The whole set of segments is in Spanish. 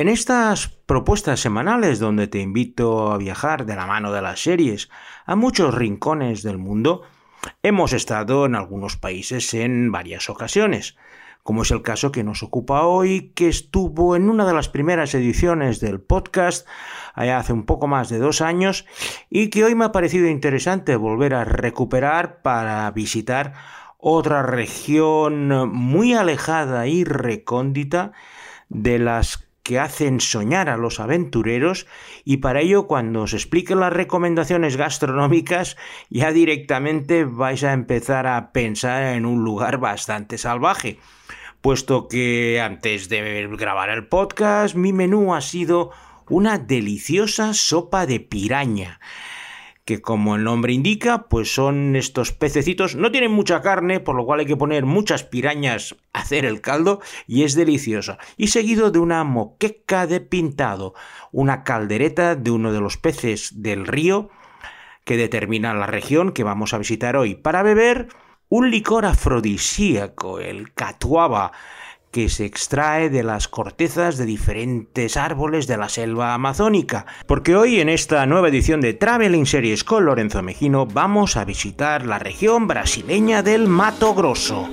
En estas propuestas semanales donde te invito a viajar de la mano de las series a muchos rincones del mundo, hemos estado en algunos países en varias ocasiones, como es el caso que nos ocupa hoy, que estuvo en una de las primeras ediciones del podcast allá hace un poco más de dos años y que hoy me ha parecido interesante volver a recuperar para visitar otra región muy alejada y recóndita de las que hacen soñar a los aventureros y para ello cuando os explique las recomendaciones gastronómicas ya directamente vais a empezar a pensar en un lugar bastante salvaje, puesto que antes de grabar el podcast mi menú ha sido una deliciosa sopa de piraña que como el nombre indica, pues son estos pececitos, no tienen mucha carne, por lo cual hay que poner muchas pirañas a hacer el caldo y es delicioso. Y seguido de una moqueca de pintado, una caldereta de uno de los peces del río que determina la región que vamos a visitar hoy. Para beber, un licor afrodisíaco, el catuaba, que se extrae de las cortezas de diferentes árboles de la selva amazónica. Porque hoy en esta nueva edición de Traveling Series con Lorenzo Mejino vamos a visitar la región brasileña del Mato Grosso.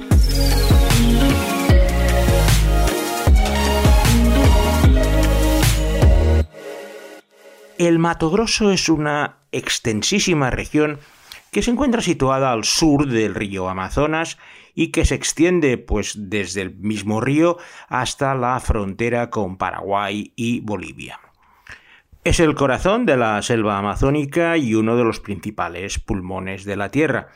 El Mato Grosso es una extensísima región que se encuentra situada al sur del río Amazonas y que se extiende pues desde el mismo río hasta la frontera con Paraguay y Bolivia. Es el corazón de la selva amazónica y uno de los principales pulmones de la Tierra,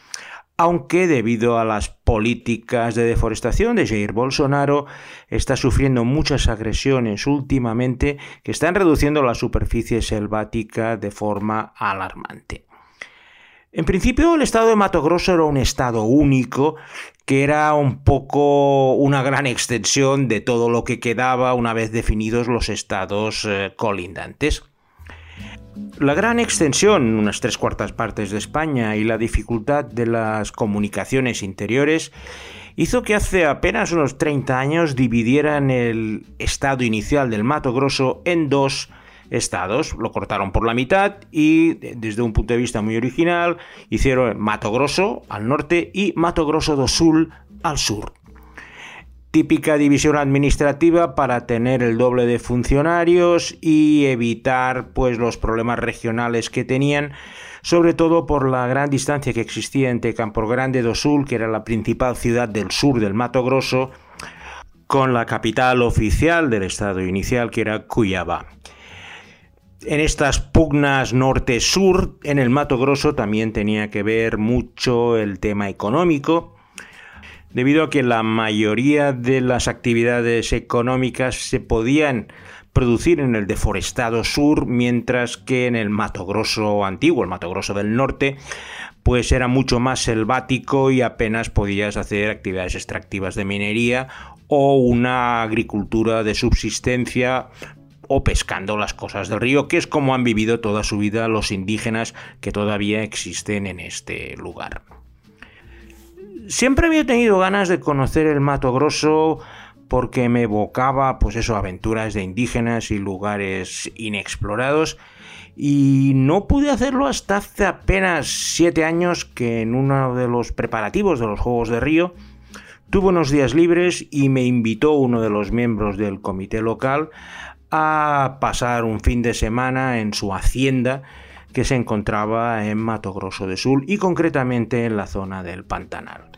aunque debido a las políticas de deforestación de Jair Bolsonaro está sufriendo muchas agresiones últimamente que están reduciendo la superficie selvática de forma alarmante. En principio el estado de Mato Grosso era un estado único que era un poco una gran extensión de todo lo que quedaba una vez definidos los estados eh, colindantes. La gran extensión, unas tres cuartas partes de España, y la dificultad de las comunicaciones interiores hizo que hace apenas unos 30 años dividieran el estado inicial del Mato Grosso en dos estados. Lo cortaron por la mitad y desde un punto de vista muy original hicieron Mato Grosso al norte y Mato Grosso do Sul al sur. Típica división administrativa para tener el doble de funcionarios y evitar pues los problemas regionales que tenían, sobre todo por la gran distancia que existía entre Campo Grande do Sul, que era la principal ciudad del sur del Mato Grosso, con la capital oficial del estado inicial que era Cuyaba. En estas pugnas norte-sur, en el Mato Grosso también tenía que ver mucho el tema económico, debido a que la mayoría de las actividades económicas se podían producir en el deforestado sur, mientras que en el Mato Grosso antiguo, el Mato Grosso del norte, pues era mucho más selvático y apenas podías hacer actividades extractivas de minería o una agricultura de subsistencia o pescando las cosas del río, que es como han vivido toda su vida los indígenas que todavía existen en este lugar. Siempre había tenido ganas de conocer el Mato Grosso porque me evocaba, pues eso, aventuras de indígenas y lugares inexplorados. Y no pude hacerlo hasta hace apenas siete años que en uno de los preparativos de los Juegos de Río tuve unos días libres y me invitó uno de los miembros del comité local a pasar un fin de semana en su hacienda que se encontraba en Mato Grosso de Sul y concretamente en la zona del Pantanal.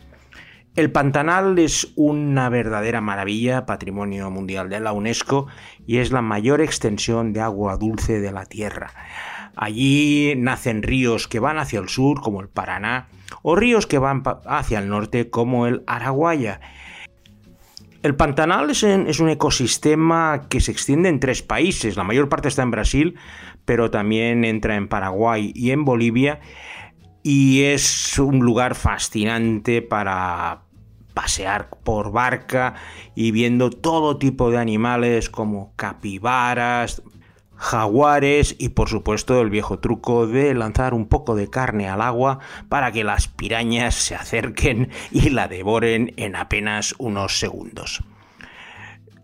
El Pantanal es una verdadera maravilla, patrimonio mundial de la UNESCO, y es la mayor extensión de agua dulce de la Tierra. Allí nacen ríos que van hacia el sur, como el Paraná, o ríos que van hacia el norte, como el Araguaya, el Pantanal es, un ecosistema que se extiende en tres países. La mayor parte está en Brasil, pero también entra en Paraguay y en Bolivia. Y es un lugar fascinante para pasear por barca y viendo todo tipo de animales como capibaras, jaguares y por supuesto el viejo truco de lanzar un poco de carne al agua para que las pirañas se acerquen y la devoren en apenas unos segundos.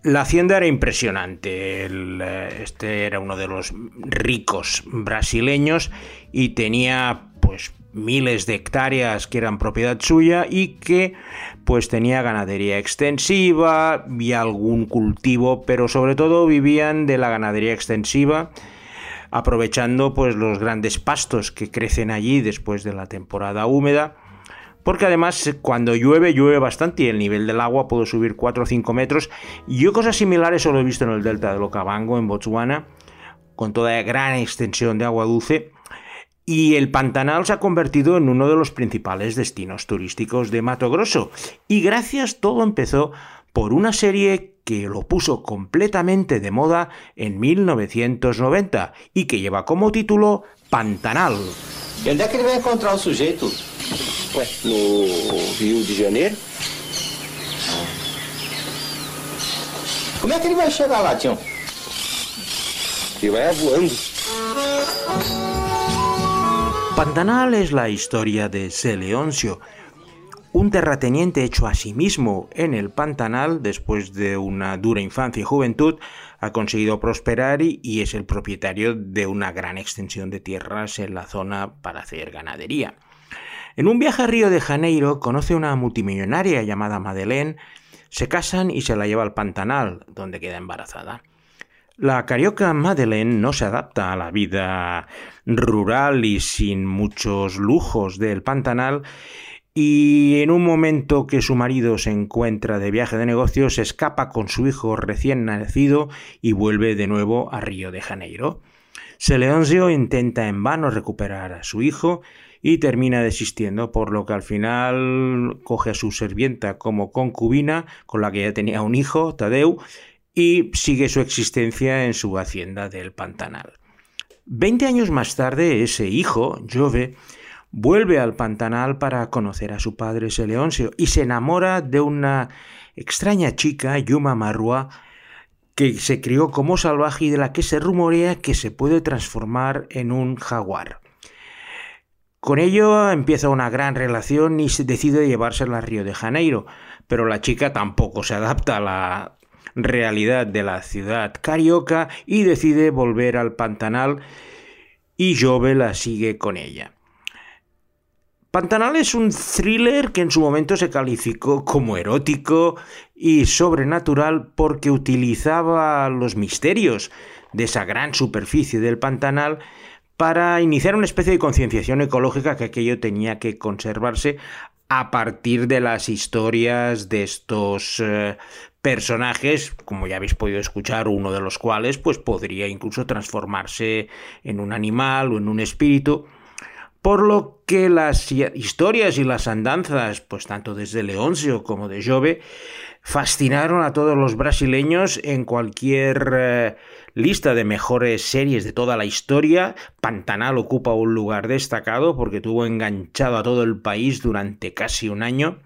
La hacienda era impresionante. Eh, este era uno de los ricos brasileños y tenía pues miles de hectáreas que eran propiedad suya y que pues tenía ganadería extensiva y algún cultivo, pero sobre todo vivían de la ganadería extensiva aprovechando pues los grandes pastos que crecen allí después de la temporada húmeda porque además cuando llueve, llueve bastante y el nivel del agua puede subir 4 o 5 metros. Yo cosas similares solo he visto en el delta del Okavango, en Botswana, con toda gran extensión de agua dulce. Y el Pantanal se ha convertido en uno de los principales destinos turísticos de Mato Grosso. Y gracias todo empezó por una serie que lo puso completamente de moda en 1990 y que lleva como título Pantanal. ¿Y dónde que va a encontrar el sujeto? Ué, no Rio de Janeiro? Como é que ele vai chegar lá, Tião? Ele vai voando. Pantanal es la historia de Seleoncio, un terrateniente hecho a sí mismo en el Pantanal después de una dura infancia y juventud, ha conseguido prosperar y es el propietario de una gran extensión de tierras en la zona para hacer ganadería. En un viaje a Río de Janeiro conoce a una multimillonaria llamada Madeleine, se casan y se la lleva al Pantanal, donde queda embarazada. La carioca Madeleine no se adapta a la vida rural y sin muchos lujos del Pantanal y en un momento que su marido se encuentra de viaje de negocios, escapa con su hijo recién nacido y vuelve de nuevo a Río de Janeiro. Seleoncio intenta en vano recuperar a su hijo y termina desistiendo, por lo que al final coge a su sirvienta como concubina, con la que ya tenía un hijo, Tadeu, y sigue su existencia en su hacienda del Pantanal. Veinte años más tarde, ese hijo, Jove, vuelve al Pantanal para conocer a su padre Seleoncio y se enamora de una extraña chica, Yuma Marua, que se crió como salvaje y de la que se rumorea que se puede transformar en un jaguar. Con ello empieza una gran relación y se decide llevársela a Río de Janeiro, pero la chica tampoco se adapta a la realidad de la ciudad carioca y decide volver al Pantanal y Jove la sigue con ella. Pantanal es un thriller que en su momento se calificó como erótico y sobrenatural porque utilizaba los misterios de esa gran superficie del Pantanal para iniciar una especie de concienciación ecológica que aquello tenía que conservarse a partir de las historias de estos eh, personajes, como ya habéis podido escuchar, uno de los cuales pues podría incluso transformarse en un animal o en un espíritu, por lo que las historias y las andanzas, pues tanto desde Leoncio como de Jove, fascinaron a todos los brasileños en cualquier eh, lista de mejores series de toda la historia. Pantanal ocupa un lugar destacado porque tuvo enganchado a todo el país durante casi un año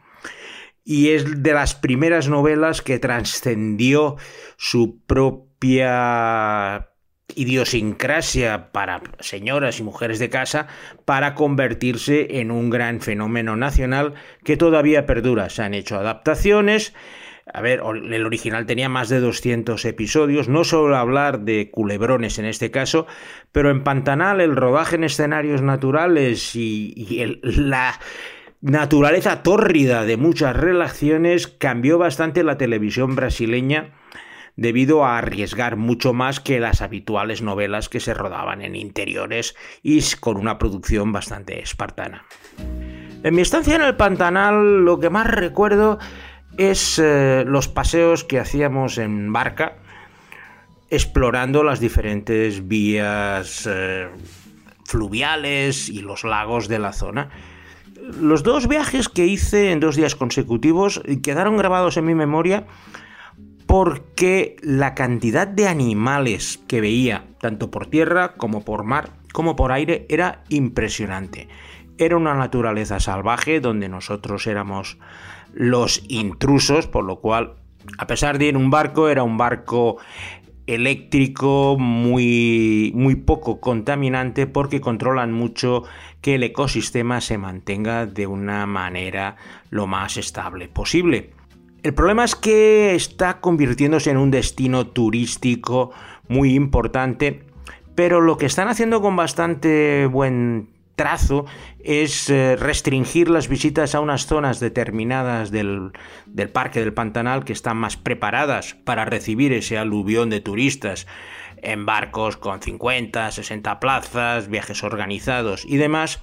y es de las primeras novelas que trascendió su propia idiosincrasia para señoras y mujeres de casa para convertirse en un gran fenómeno nacional que todavía perdura. Se han hecho adaptaciones, a ver, el original tenía más de 200 episodios, no solo hablar de culebrones en este caso, pero en Pantanal el rodaje en escenarios naturales y, la naturaleza tórrida de muchas relaciones cambió bastante la televisión brasileña debido a arriesgar mucho más que las habituales novelas que se rodaban en interiores y con una producción bastante espartana. En mi estancia en el Pantanal lo que más recuerdo es eh, los paseos que hacíamos en barca explorando las diferentes vías eh, fluviales y los lagos de la zona. Los dos viajes que hice en dos días consecutivos quedaron grabados en mi memoria porque la cantidad de animales que veía, tanto por tierra como por mar, como por aire, era impresionante. Era una naturaleza salvaje donde nosotros éramos los intrusos, por lo cual, a pesar de ir un barco, era un barco eléctrico muy, muy poco contaminante porque controlan mucho que el ecosistema se mantenga de una manera lo más estable posible. El problema es que está convirtiéndose en un destino turístico muy importante, pero lo que están haciendo con bastante buen trazo es eh, restringir las visitas a unas zonas determinadas del, del, Parque del Pantanal que están más preparadas para recibir ese aluvión de turistas en barcos con 50, 60 plazas, viajes organizados y demás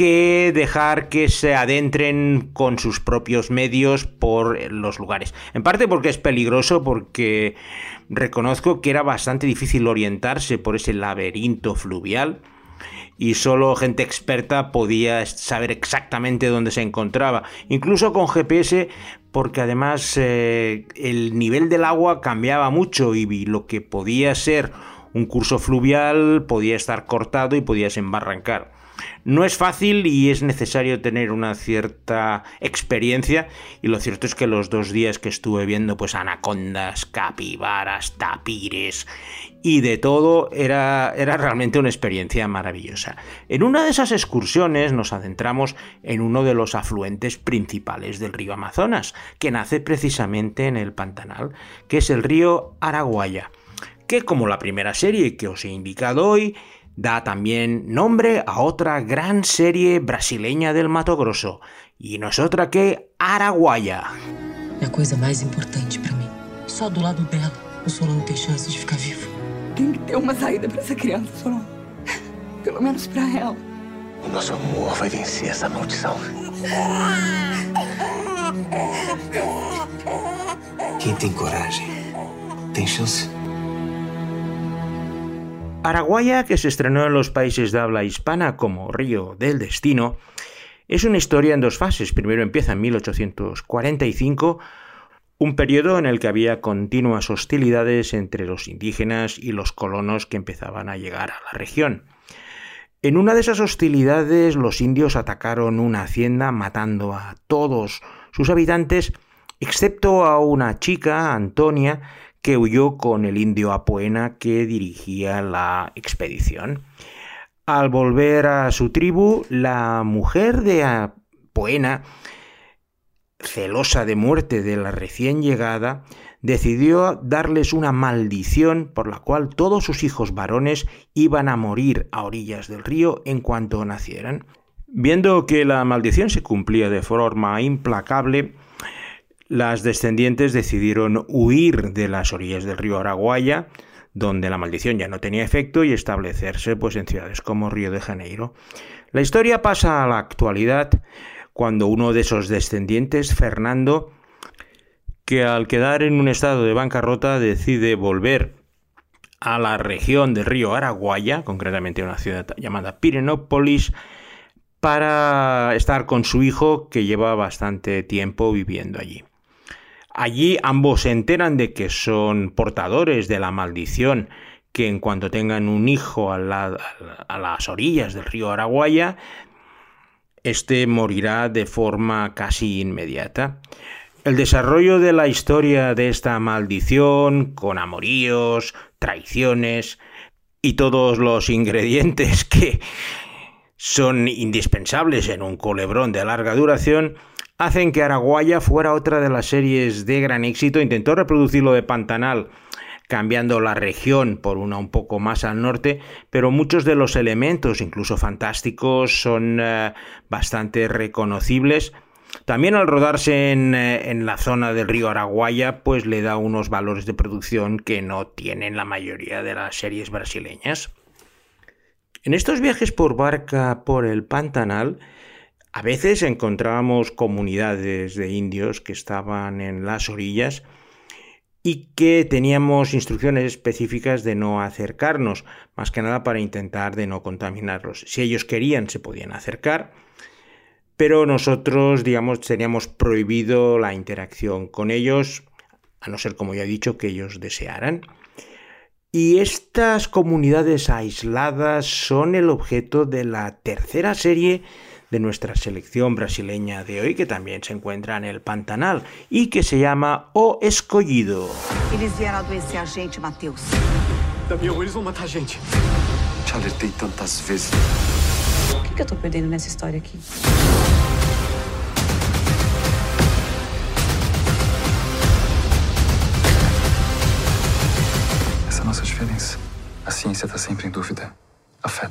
que dejar que se adentren con sus propios medios por los lugares. En parte porque es peligroso, porque reconozco que era bastante difícil orientarse por ese laberinto fluvial y solo gente experta podía saber exactamente dónde se encontraba. Incluso con GPS, porque además eh, el nivel del agua cambiaba mucho y lo que podía ser un curso fluvial podía estar cortado y podías embarrancar. No es fácil y es necesario tener una cierta experiencia y lo cierto es que los dos días que estuve viendo pues anacondas, capibaras, tapires y de todo era, era realmente una experiencia maravillosa. En una de esas excursiones nos adentramos en uno de los afluentes principales del río Amazonas, que nace precisamente en el Pantanal, que es el río Araguaya, que como la primera serie que os he indicado hoy, da también nombre a otra gran serie brasileña del Mato Grosso, y no es otra que Araguaia. La cosa más importante para mí. Só do lado dela, o Solon tem chance de ficar vivo. Tem que ter uma saída para essa criança, Solon. Pelo menos para ela. O nosso amor vai vencer essa maldição. Quem tem coragem, tem chance. Araguaya, que se estrenó en los países de habla hispana como Río del Destino, es una historia en dos fases. Primero empieza en 1845, un periodo en el que había continuas hostilidades entre los indígenas y los colonos que empezaban a llegar a la región. En una de esas hostilidades los indios atacaron una hacienda matando a todos sus habitantes, excepto a una chica, Antonia, que huyó con el indio Apuena que dirigía la expedición. Al volver a su tribu, la mujer de Apuena, celosa de muerte de la recién llegada, decidió darles una maldición por la cual todos sus hijos varones iban a morir a orillas del río en cuanto nacieran. Viendo que la maldición se cumplía de forma implacable, las descendientes decidieron huir de las orillas del río Araguaya, donde la maldición ya no tenía efecto, y establecerse pues, en ciudades como Río de Janeiro. La historia pasa a la actualidad cuando uno de esos descendientes, Fernando, que al quedar en un estado de bancarrota decide volver a la región del río Araguaya, concretamente a una ciudad llamada Pirenópolis, para estar con su hijo que lleva bastante tiempo viviendo allí. Allí ambos se enteran de que son portadores de la maldición que en cuanto tengan un hijo a, las orillas del río Araguaya, este morirá de forma casi inmediata. El desarrollo de la historia de esta maldición, con amoríos, traiciones y todos los ingredientes que son indispensables en un culebrón de larga duración, hacen que Araguaya fuera otra de las series de gran éxito. Intentó reproducirlo de Pantanal cambiando la región por una un poco más al norte, pero muchos de los elementos, incluso fantásticos, son eh, bastante reconocibles. También al rodarse en, eh, en, la zona del río Araguaya, pues le da unos valores de producción que no tienen la mayoría de las series brasileñas. En estos viajes por barca por el Pantanal, a veces encontrábamos comunidades de indios que estaban en las orillas y que teníamos instrucciones específicas de no acercarnos, más que nada para intentar de no contaminarlos. Si ellos querían, se podían acercar, pero nosotros, digamos, teníamos prohibido la interacción con ellos, a no ser, como ya he dicho, que ellos desearan. Y estas comunidades aisladas son el objeto de la tercera serie de nuestra selección brasileña de hoy, que también se encuentra en el Pantanal y que se llama O Escollido. Eles vieram adoecer a gente, Matheus. Damião, eles vão matar a gente. Te alertei tantas vezes. O que, que eu tô perdendo nessa história aqui? Diferença. A ciência está sempre em dúvida. A fé.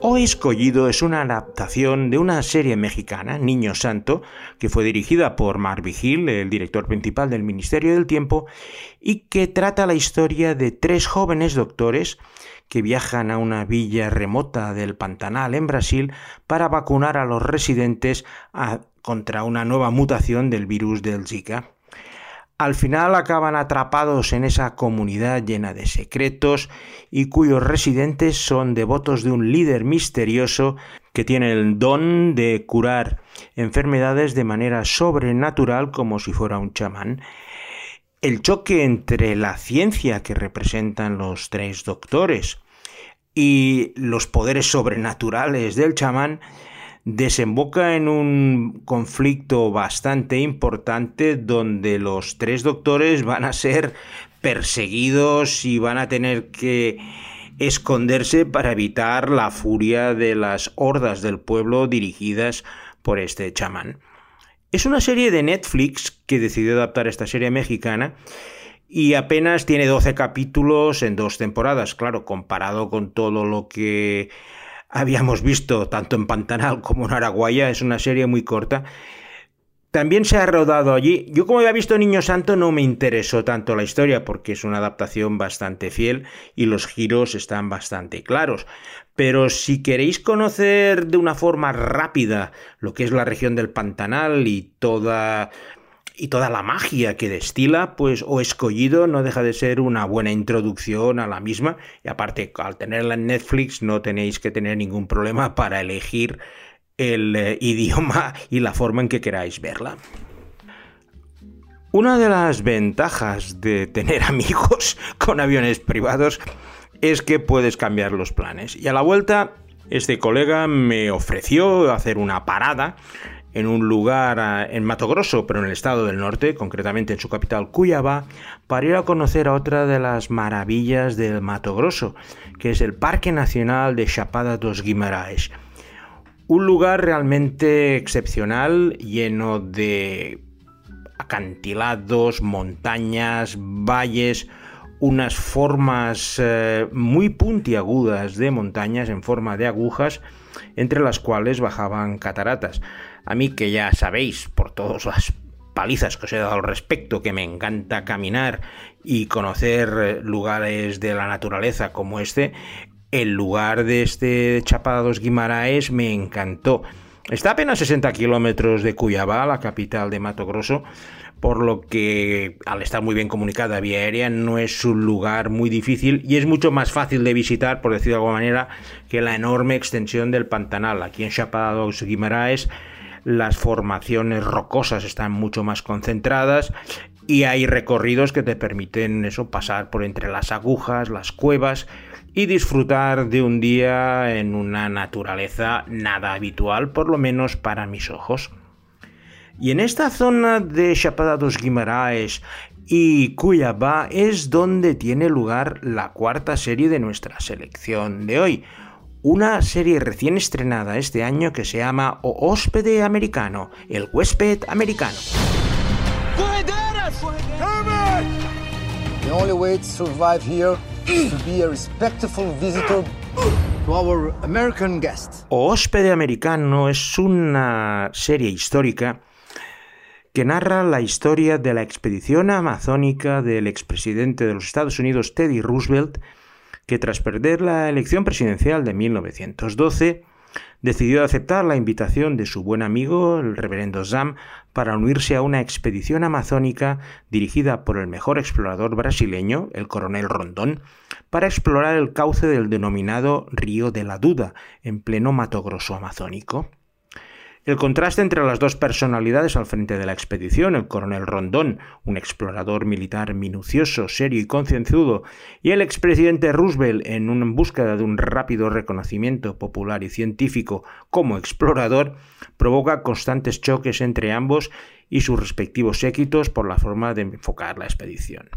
O Escollido es una adaptación de una serie mexicana, Niño Santo, que fue dirigida por Mark Vigil, el director principal del Ministerio del Tiempo, y que trata la historia de tres jóvenes doctores que viajan a una villa remota del Pantanal en Brasil para vacunar a los residentes contra una nueva mutación del virus del Zika. Al final acaban atrapados en esa comunidad llena de secretos y cuyos residentes son devotos de un líder misterioso que tiene el don de curar enfermedades de manera sobrenatural como si fuera un chamán. El choque entre la ciencia que representan los tres doctores y los poderes sobrenaturales del chamán desemboca en un conflicto bastante importante donde los tres doctores van a ser perseguidos y van a tener que esconderse para evitar la furia de las hordas del pueblo dirigidas por este chamán. Es una serie de Netflix que decidió adaptar esta serie mexicana y apenas tiene 12 capítulos en dos temporadas, claro, comparado con todo lo que habíamos visto tanto en Pantanal como en Araguaya, es una serie muy corta. También se ha rodado allí. Yo como había visto Niño Santo no me interesó tanto la historia porque es una adaptación bastante fiel y los giros están bastante claros. Pero si queréis conocer de una forma rápida lo que es la región del Pantanal y toda y toda la magia que destila, pues O Escollido no deja de ser una buena introducción a la misma. Y aparte, al tenerla en Netflix no tenéis que tener ningún problema para elegir el eh, idioma y la forma en que queráis verla. Una de las ventajas de tener amigos con aviones privados es que puedes cambiar los planes. Y a la vuelta, este colega me ofreció hacer una parada en un lugar en Mato Grosso, pero en el estado del norte, concretamente en su capital Cuyaba, para ir a conocer a otra de las maravillas del Mato Grosso, que es el Parque Nacional de Chapada dos Guimarães. Un lugar realmente excepcional, lleno de acantilados, montañas, valles, unas formas eh, muy puntiagudas de montañas en forma de agujas, entre las cuales bajaban cataratas. A mí que ya sabéis, por todas las palizas que os he dado al respecto, que me encanta caminar y conocer eh, lugares de la naturaleza como este, el lugar de este Chapada dos Guimaraes me encantó. Está a apenas 60 kilómetros de Cuyabá, la capital de Mato Grosso, por lo que al estar muy bien comunicada vía aérea no es un lugar muy difícil y es mucho más fácil de visitar, por decirlo de alguna manera, que la enorme extensión del Pantanal. Aquí en Chapada dos Guimaraes las formaciones rocosas están mucho más concentradas y hay recorridos que te permiten eso pasar por entre las agujas, las cuevas y disfrutar de un día en una naturaleza nada habitual, por lo menos para mis ojos. Y en esta zona de Chapada dos Guimaraes y Cuyabá es donde tiene lugar la cuarta serie de nuestra selección de hoy, una serie recién estrenada este año que se llama O Hóspede Americano, el huésped americano. The only way to survive here is to be a respectful visitor to our American guests. O Hóspede Americano es una serie histórica que narra la historia de la expedición amazónica del expresidente de los Estados Unidos Teddy Roosevelt que tras perder la elección presidencial de 1912, decidió aceptar la invitación de su buen amigo, el reverendo Zam, para unirse a una expedición amazónica dirigida por el mejor explorador brasileño, el coronel Rondón, para explorar el cauce del denominado Río de la Duda, en pleno Mato Grosso amazónico. El contraste entre las dos personalidades al frente de la expedición, el coronel Rondón, un explorador militar minucioso, serio y concienzudo, y el expresidente Roosevelt en una búsqueda de un rápido reconocimiento popular y científico como explorador, provoca constantes choques entre ambos y sus respectivos séquitos por la forma de enfocar la expedición.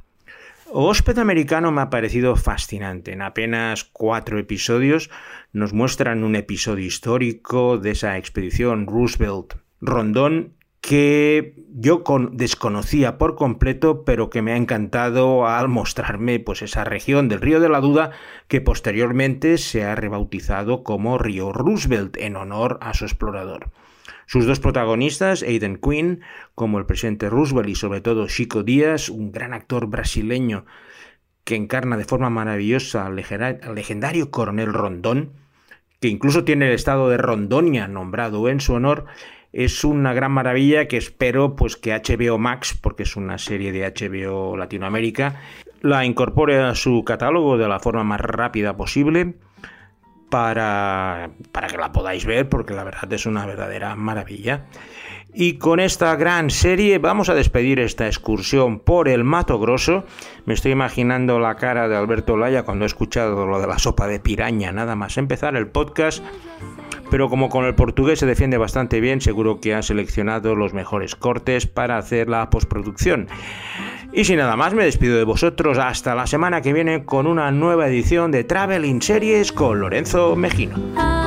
Hósped americano me ha parecido fascinante. En apenas cuatro episodios nos muestran un episodio histórico de esa expedición Roosevelt Rondón que yo desconocía por completo, pero que me ha encantado al mostrarme pues esa región del río de la Duda que posteriormente se ha rebautizado como río Roosevelt en honor a su explorador. Sus dos protagonistas, Aidan Quinn, como el presidente Roosevelt y sobre todo Chico Díaz, un gran actor brasileño que encarna de forma maravillosa al legendario coronel Rondón, que incluso tiene el estado de Rondonia nombrado en su honor, es una gran maravilla que espero pues que HBO Max, porque es una serie de HBO Latinoamérica, la incorpore a su catálogo de la forma más rápida posible para, para que la podáis ver, porque la verdad es una verdadera maravilla. Y con esta gran serie vamos a despedir esta excursión por el Mato Grosso. Me estoy imaginando la cara de Alberto Laya cuando he escuchado lo de la sopa de piraña, nada más empezar el podcast pero como con el portugués se defiende bastante bien, seguro que ha seleccionado los mejores cortes para hacer la postproducción. Y sin nada más, me despido de vosotros hasta la semana que viene con una nueva edición de Traveling Series con Lorenzo Mejino.